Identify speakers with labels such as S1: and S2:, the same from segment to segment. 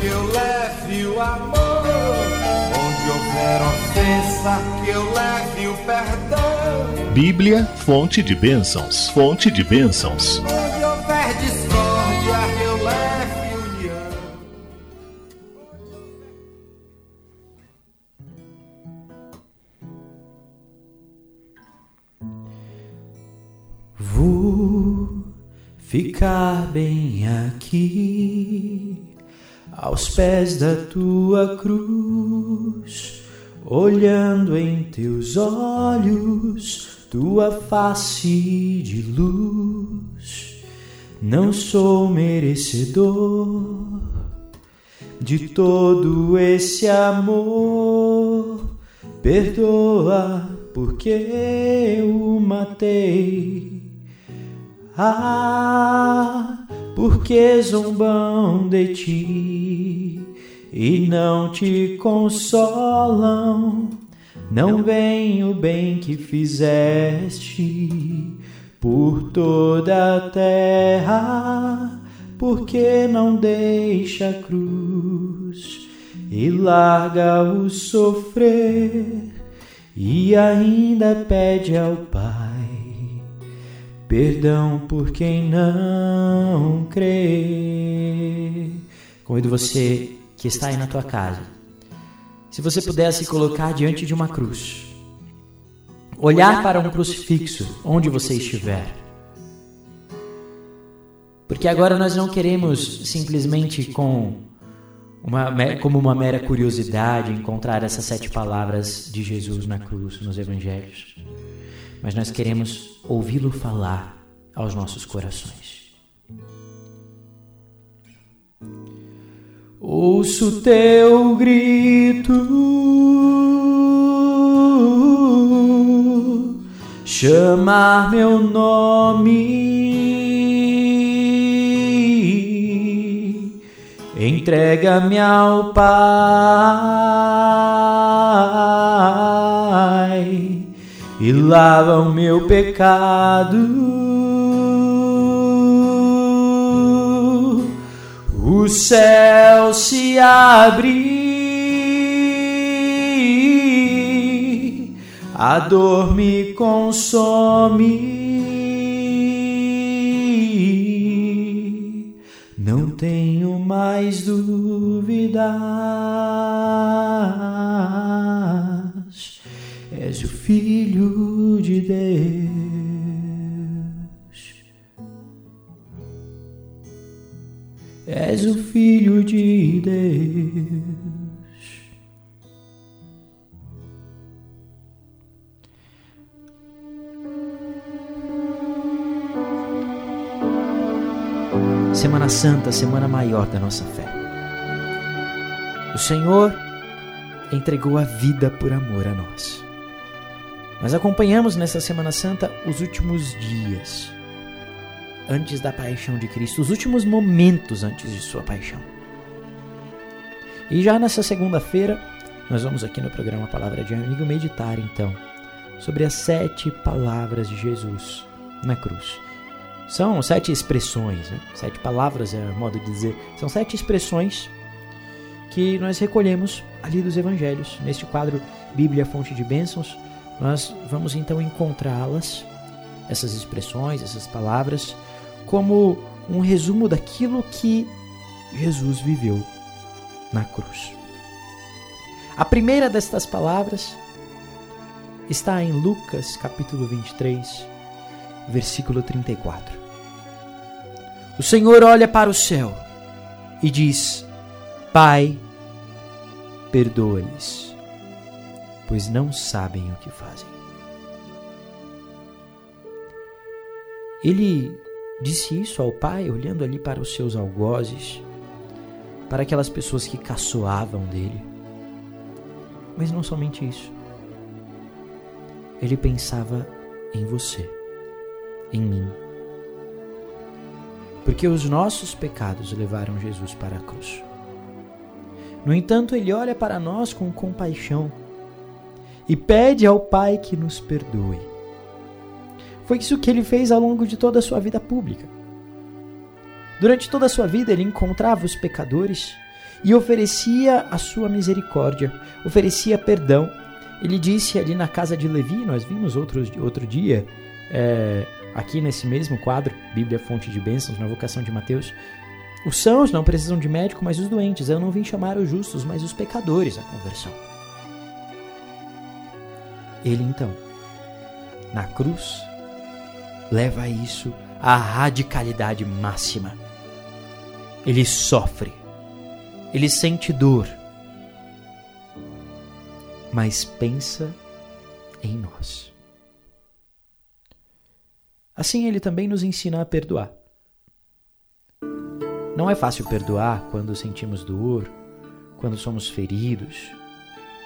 S1: que eu leve o amor. Onde houver ofensa, que eu leve o perdão.
S2: Bíblia, fonte de bênçãos, fonte de bênçãos.
S1: Onde houver discórdia, que eu leve união.
S3: Vou ficar bem aqui, aos pés da tua cruz, olhando em teus olhos, tua face de luz. Não sou merecedor de todo esse amor. Perdoa porque eu matei. Ah, porque zombam de ti e não te consolam. Não vem o bem que fizeste por toda a terra, porque não deixa a cruz e larga o sofrer e ainda pede ao Pai perdão por quem não crê. Convido você que está aí na tua casa, se você pudesse colocar diante de uma cruz, olhar para um crucifixo onde você estiver. Porque agora nós não queremos simplesmente com uma, como uma mera curiosidade encontrar essas sete palavras de Jesus na cruz, nos evangelhos. Mas nós queremos ouvi-lo falar aos nossos corações. Ouço teu grito, chamar meu nome, entrega-me ao Pai. E lava o meu pecado. O céu se abre, a dor me consome. Não tenho mais dúvidas. És o Filho de Deus. És o Filho de Deus. Semana Santa, semana maior da nossa fé. O Senhor entregou a vida por amor a nós. Nós acompanhamos nessa Semana Santa os últimos dias antes da paixão de Cristo, os últimos momentos antes de sua paixão. E já nessa segunda-feira, nós vamos aqui no programa Palavra de Amigo meditar então sobre as sete palavras de Jesus na cruz. São sete expressões, né? sete palavras é modo de dizer, são sete expressões que nós recolhemos ali dos evangelhos. Neste quadro Bíblia Fonte de Bênçãos, nós vamos então encontrá-las, essas expressões, essas palavras, como um resumo daquilo que Jesus viveu na cruz. A primeira destas palavras está em Lucas capítulo 23, versículo 34. O Senhor olha para o céu e diz: Pai, perdoa-lhes, pois não sabem o que fazem. Ele Disse isso ao pai, olhando ali para os seus algozes, para aquelas pessoas que caçoavam dele. Mas não somente isso. Ele pensava em você, em mim. Porque os nossos pecados levaram Jesus para a cruz. No entanto, ele olha para nós com compaixão e pede ao Pai que nos perdoe foi isso que ele fez ao longo de toda a sua vida pública. Durante toda a sua vida, ele encontrava os pecadores e oferecia a sua misericórdia, oferecia perdão. Ele disse ali na casa de Levi, nós vimos outro, outro dia, é, aqui nesse mesmo quadro, Bíblia Fonte de Bênçãos, na vocação de Mateus, os sãos não precisam de médico, mas os doentes. Eu não vim chamar os justos, mas os pecadores à conversão. Ele então, na cruz, leva isso à radicalidade máxima. Ele sofre, ele sente dor, mas pensa em nós. Assim, ele também nos ensina a perdoar. Não é fácil perdoar quando sentimos dor, quando somos feridos,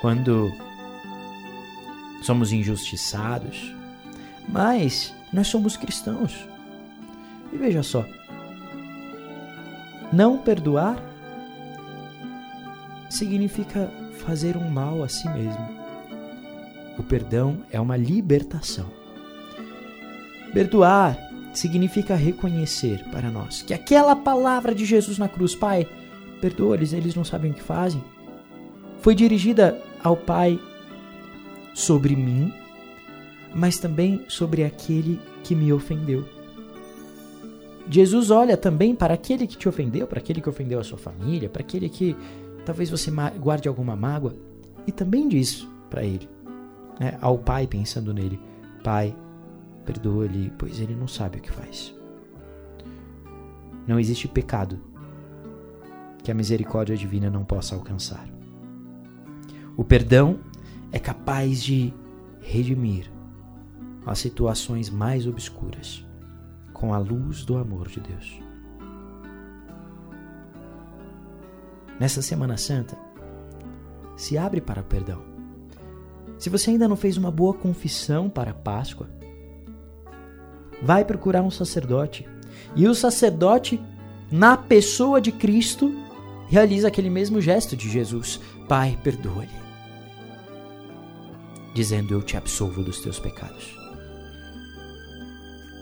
S3: quando somos injustiçados, mas nós somos cristãos. E veja só, não perdoar significa fazer um mal a si mesmo. O perdão é uma libertação. Perdoar significa reconhecer para nós que aquela palavra de Jesus na cruz, Pai, perdoa-lhes, eles não sabem o que fazem, foi dirigida ao Pai sobre mim, mas também sobre aquele que me ofendeu. Jesus olha também para aquele que te ofendeu, para aquele que ofendeu a sua família, para aquele que talvez você guarde alguma mágoa, e também diz para ele, né, ao Pai pensando nele: Pai, perdoa-lhe, pois ele não sabe o que faz. Não existe pecado que a misericórdia divina não possa alcançar. O perdão é capaz de redimir as situações mais obscuras com a luz do amor de Deus. Nessa Semana Santa, se abre para o perdão. Se você ainda não fez uma boa confissão para a Páscoa, vai procurar um sacerdote. E o sacerdote, na pessoa de Cristo, realiza aquele mesmo gesto de Jesus: Pai, perdoa-lhe. Dizendo: Eu te absolvo dos teus pecados.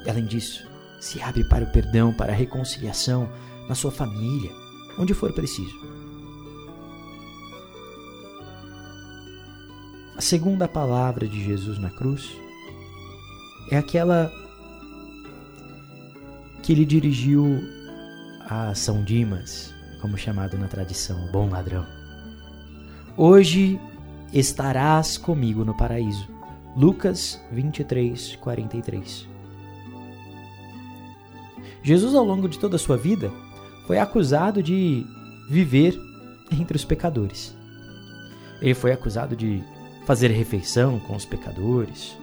S3: Além disso, se abre para o perdão, para a reconciliação na sua família, onde for preciso. A segunda palavra de Jesus na cruz é aquela que ele dirigiu a São Dimas, como chamado na tradição, bom ladrão. Hoje estarás comigo no paraíso. Lucas 23, 43. Jesus, ao longo de toda a sua vida, foi acusado de viver entre os pecadores. Ele foi acusado de fazer refeição com os pecadores.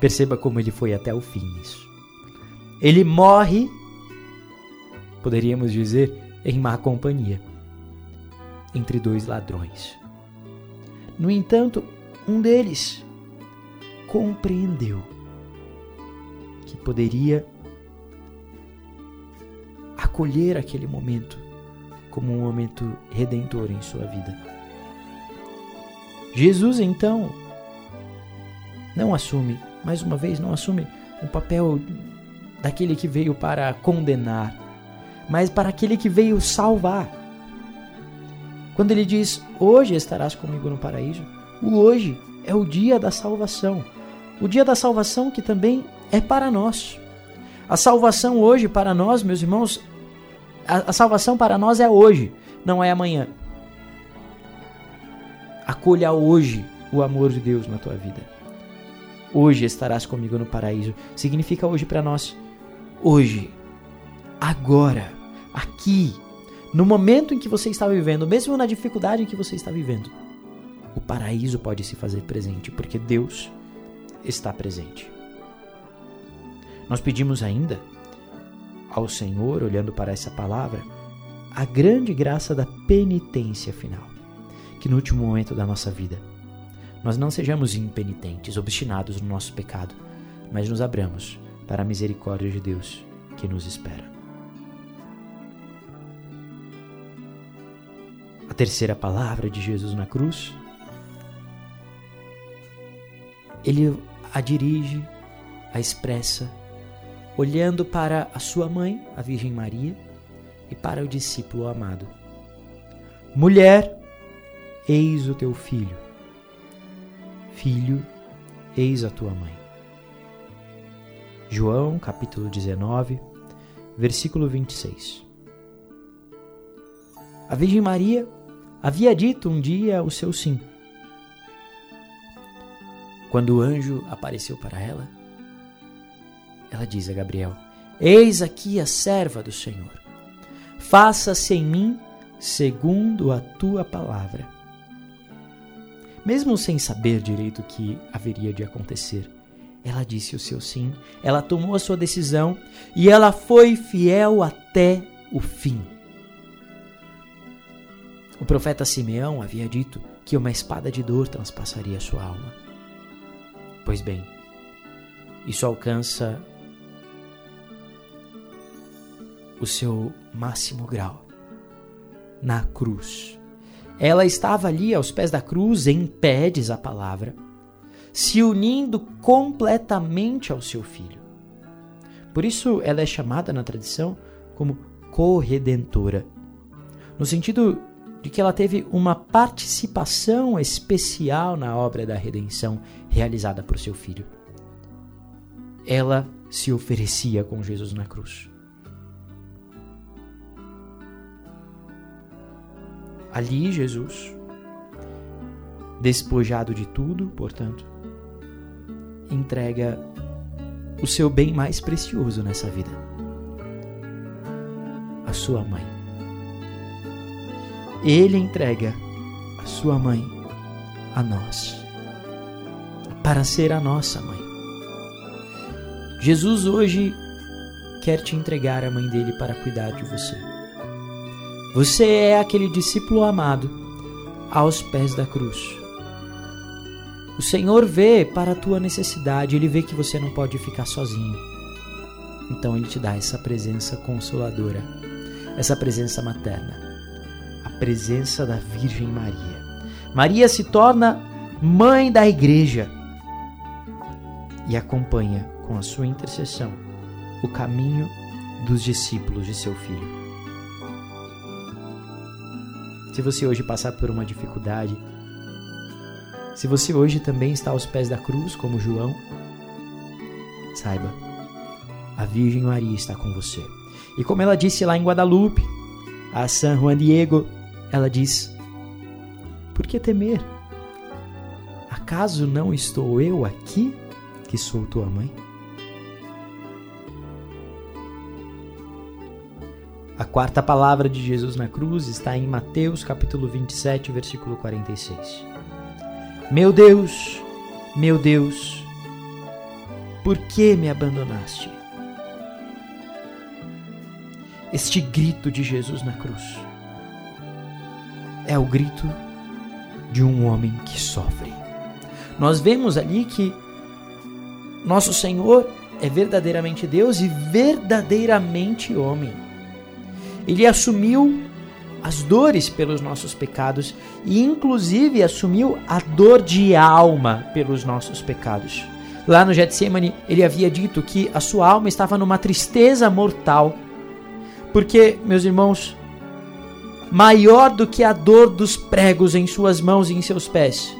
S3: Perceba como ele foi até o fim nisso. Ele morre, poderíamos dizer, em má companhia, entre dois ladrões. No entanto, um deles compreendeu que poderia acolher aquele momento como um momento redentor em sua vida. Jesus, então, não assume, mais uma vez, não assume um papel daquele que veio para condenar, mas para aquele que veio salvar. Quando ele diz: Hoje estarás comigo no paraíso, o hoje é o dia da salvação. O dia da salvação que também é para nós. A salvação hoje para nós, meus irmãos, a, a salvação para nós é hoje, não é amanhã. Acolha hoje o amor de Deus na tua vida. Hoje estarás comigo no paraíso. Significa hoje para nós hoje, agora, aqui, no momento em que você está vivendo, mesmo na dificuldade em que você está vivendo, o paraíso pode se fazer presente, porque Deus está presente. Nós pedimos ainda ao Senhor, olhando para essa palavra, a grande graça da penitência final, que no último momento da nossa vida nós não sejamos impenitentes, obstinados no nosso pecado, mas nos abramos para a misericórdia de Deus que nos espera. A terceira palavra de Jesus na cruz, ele a dirige, a expressa, olhando para a sua mãe, a Virgem Maria, e para o discípulo amado: Mulher, eis o teu filho. Filho, eis a tua mãe. João, capítulo 19, versículo 26. A Virgem Maria havia dito um dia o seu sim. Quando o anjo apareceu para ela, ela diz a Gabriel: Eis aqui a serva do Senhor. Faça-se em mim segundo a tua palavra. Mesmo sem saber direito o que haveria de acontecer, ela disse o seu sim, ela tomou a sua decisão e ela foi fiel até o fim. O profeta Simeão havia dito que uma espada de dor transpassaria sua alma. Pois bem, isso alcança o seu máximo grau na cruz. Ela estava ali aos pés da cruz, em pé, diz a palavra, se unindo completamente ao seu filho. Por isso ela é chamada na tradição como corredentora, no sentido de que ela teve uma participação especial na obra da redenção realizada por seu filho. Ela se oferecia com Jesus na cruz. Ali, Jesus, despojado de tudo, portanto, entrega o seu bem mais precioso nessa vida: a sua mãe. Ele entrega a sua mãe a nós, para ser a nossa mãe. Jesus hoje quer te entregar a mãe dele para cuidar de você. Você é aquele discípulo amado aos pés da cruz. O Senhor vê para a tua necessidade, ele vê que você não pode ficar sozinho. Então ele te dá essa presença consoladora, essa presença materna, a presença da Virgem Maria. Maria se torna mãe da igreja e acompanha com a sua intercessão o caminho dos discípulos de seu filho. Se você hoje passar por uma dificuldade, se você hoje também está aos pés da cruz, como João, saiba, a Virgem Maria está com você. E como ela disse lá em Guadalupe, a San Juan Diego, ela diz: Por que temer? Acaso não estou eu aqui, que sou tua mãe? A quarta palavra de Jesus na cruz está em Mateus capítulo 27, versículo 46. Meu Deus, meu Deus, por que me abandonaste? Este grito de Jesus na cruz é o grito de um homem que sofre. Nós vemos ali que nosso Senhor é verdadeiramente Deus e verdadeiramente homem. Ele assumiu as dores pelos nossos pecados e, inclusive, assumiu a dor de alma pelos nossos pecados. Lá no Getsemane, ele havia dito que a sua alma estava numa tristeza mortal. Porque, meus irmãos, maior do que a dor dos pregos em suas mãos e em seus pés,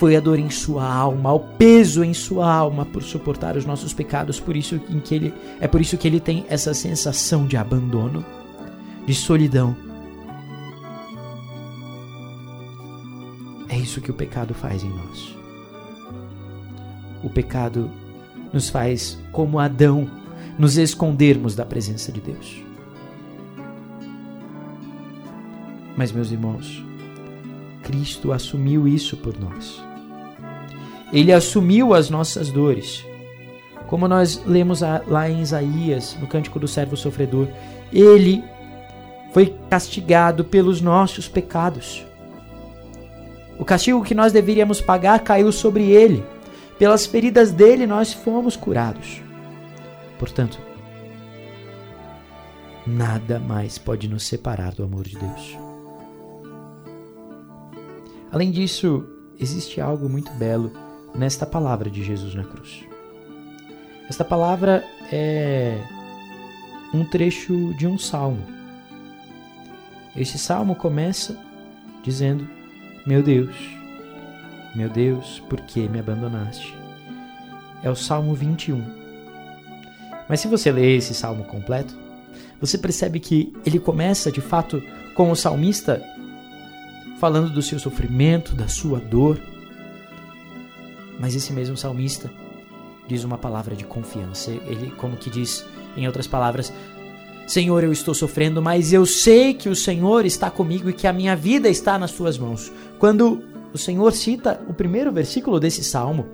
S3: foi a dor em sua alma, o peso em sua alma por suportar os nossos pecados, por isso em que ele é por isso que ele tem essa sensação de abandono de solidão. É isso que o pecado faz em nós. O pecado nos faz, como Adão, nos escondermos da presença de Deus. Mas, meus irmãos, Cristo assumiu isso por nós. Ele assumiu as nossas dores. Como nós lemos lá em Isaías, no Cântico do Servo Sofredor, ele foi castigado pelos nossos pecados. O castigo que nós deveríamos pagar caiu sobre ele. Pelas feridas dele nós fomos curados. Portanto, nada mais pode nos separar do amor de Deus. Além disso, existe algo muito belo nesta palavra de Jesus na cruz. Esta palavra é um trecho de um salmo Este salmo começa dizendo: Meu Deus, meu Deus, por que me abandonaste? É o Salmo 21. Mas se você ler esse salmo completo, você percebe que ele começa de fato com o salmista falando do seu sofrimento, da sua dor. Mas esse mesmo salmista diz uma palavra de confiança. Ele, como que diz, em outras palavras, Senhor, eu estou sofrendo, mas eu sei que o Senhor está comigo e que a minha vida está nas suas mãos. Quando o Senhor cita o primeiro versículo desse salmo,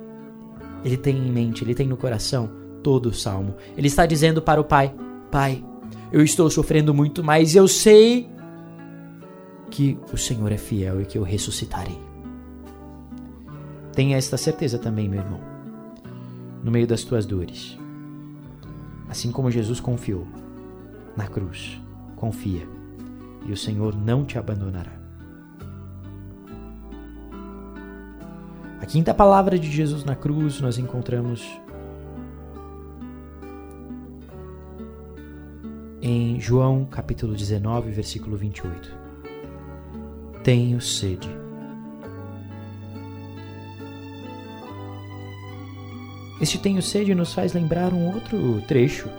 S3: ele tem em mente, ele tem no coração todo o salmo. Ele está dizendo para o Pai: Pai, eu estou sofrendo muito, mas eu sei que o Senhor é fiel e que eu ressuscitarei. Tenha esta certeza também, meu irmão, no meio das tuas dores. Assim como Jesus confiou na cruz, confia, e o Senhor não te abandonará. A quinta palavra de Jesus na cruz nós encontramos em João capítulo 19, versículo 28. Tenho sede. Este tenho sede nos faz lembrar um outro trecho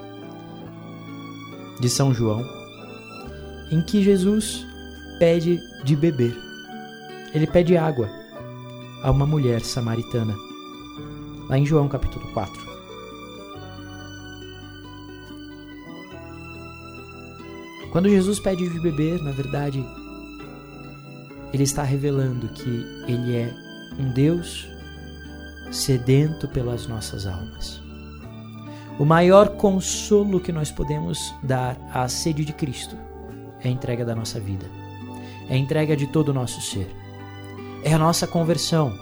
S3: de São João, em que Jesus pede de beber. Ele pede água a uma mulher samaritana, lá em João capítulo 4. Quando Jesus pede de beber, na verdade, ele está revelando que ele é um Deus sedento pelas nossas almas. O maior consolo que nós podemos dar à sede de Cristo é a entrega da nossa vida, é a entrega de todo o nosso ser, é a nossa conversão,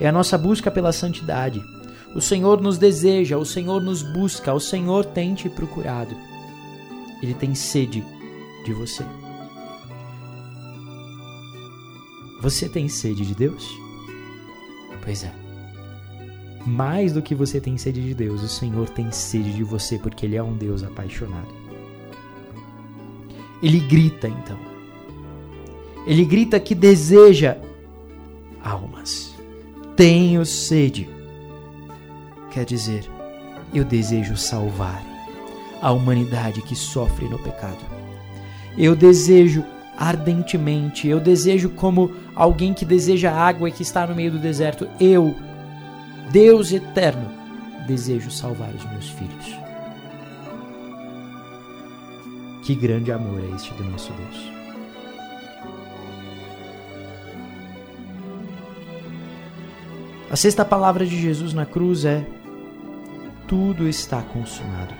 S3: é a nossa busca pela santidade. O Senhor nos deseja, o Senhor nos busca, o Senhor tem te procurado. Ele tem sede de você. Você tem sede de Deus? Pois é mais do que você tem sede de Deus, o Senhor tem sede de você, porque Ele é um Deus apaixonado. Ele grita então. Ele grita que deseja almas. Tenho sede. Quer dizer, eu desejo salvar a humanidade que sofre no pecado. Eu desejo ardentemente, eu desejo como alguém que deseja água e que está no meio do deserto, eu Deus eterno, desejo salvar os meus filhos. Que grande amor é este do nosso Deus. A sexta palavra de Jesus na cruz é: Tudo está consumado.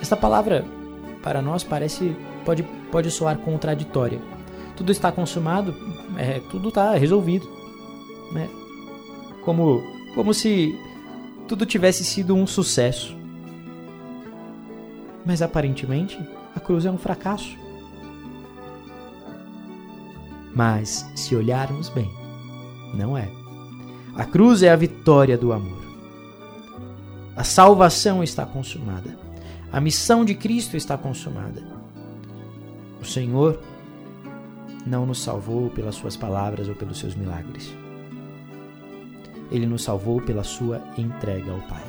S3: Esta palavra para nós parece pode pode soar contraditória tudo está consumado, é, tudo está resolvido. Né? Como, como se tudo tivesse sido um sucesso. Mas aparentemente a cruz é um fracasso. Mas se olharmos bem, não é. A cruz é a vitória do amor. A salvação está consumada. A missão de Cristo está consumada. O Senhor não nos salvou pelas suas palavras ou pelos seus milagres. Ele nos salvou pela sua entrega ao Pai.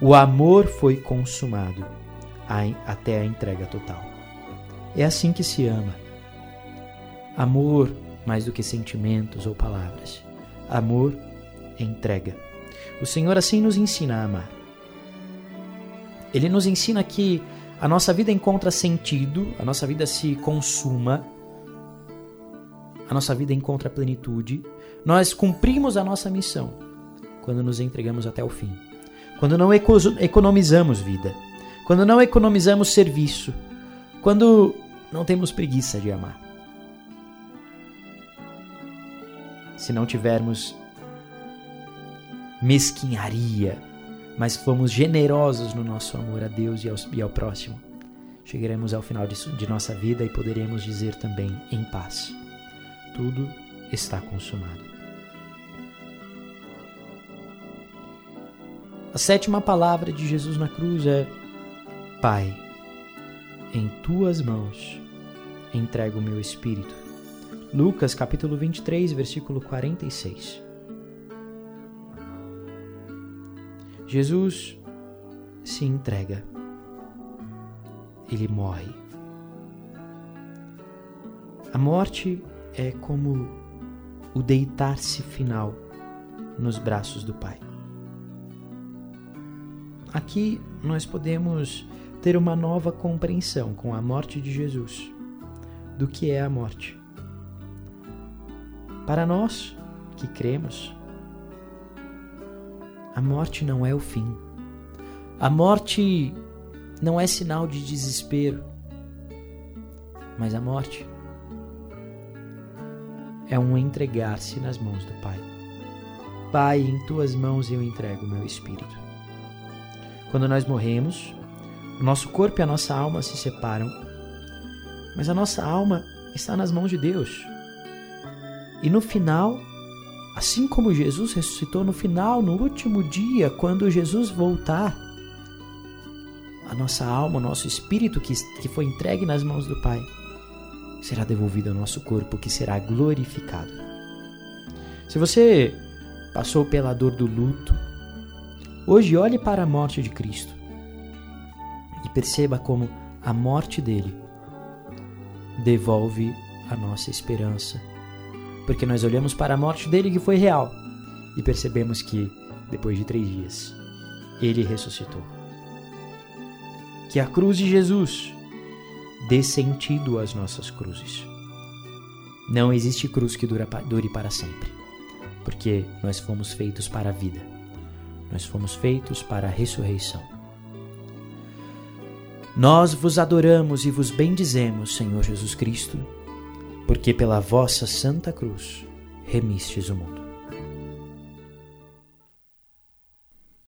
S3: O amor foi consumado até a entrega total. É assim que se ama. Amor mais do que sentimentos ou palavras. Amor é entrega. O Senhor assim nos ensina a amar. Ele nos ensina que a nossa vida encontra sentido, a nossa vida se consuma a nossa vida encontra plenitude, nós cumprimos a nossa missão quando nos entregamos até o fim. Quando não economizamos vida, quando não economizamos serviço, quando não temos preguiça de amar. Se não tivermos mesquinharia, mas fomos generosos no nosso amor a Deus e ao, e ao próximo, chegaremos ao final de, de nossa vida e poderemos dizer também em paz tudo está consumado. A sétima palavra de Jesus na cruz é: Pai, em tuas mãos entrego o meu espírito. Lucas capítulo 23, versículo 46. Jesus se entrega. Ele morre. A morte é como o deitar-se final nos braços do Pai. Aqui nós podemos ter uma nova compreensão com a morte de Jesus do que é a morte. Para nós que cremos, a morte não é o fim. A morte não é sinal de desespero, mas a morte é um entregar-se nas mãos do Pai. Pai, em tuas mãos eu entrego o meu espírito. Quando nós morremos, o nosso corpo e a nossa alma se separam, mas a nossa alma está nas mãos de Deus. E no final, assim como Jesus ressuscitou no final, no último dia, quando Jesus voltar, a nossa alma, o nosso espírito que, que foi entregue nas mãos do Pai, será devolvido ao nosso corpo, que será glorificado. Se você passou pela dor do luto, hoje olhe para a morte de Cristo e perceba como a morte dele devolve a nossa esperança. Porque nós olhamos para a morte dele que foi real e percebemos que, depois de três dias, ele ressuscitou. Que a cruz de Jesus dê sentido às nossas cruzes. Não existe cruz que dure para sempre, porque nós fomos feitos para a vida, nós fomos feitos para a ressurreição. Nós vos adoramos e vos bendizemos, Senhor Jesus Cristo, porque pela vossa santa cruz remistes o mundo.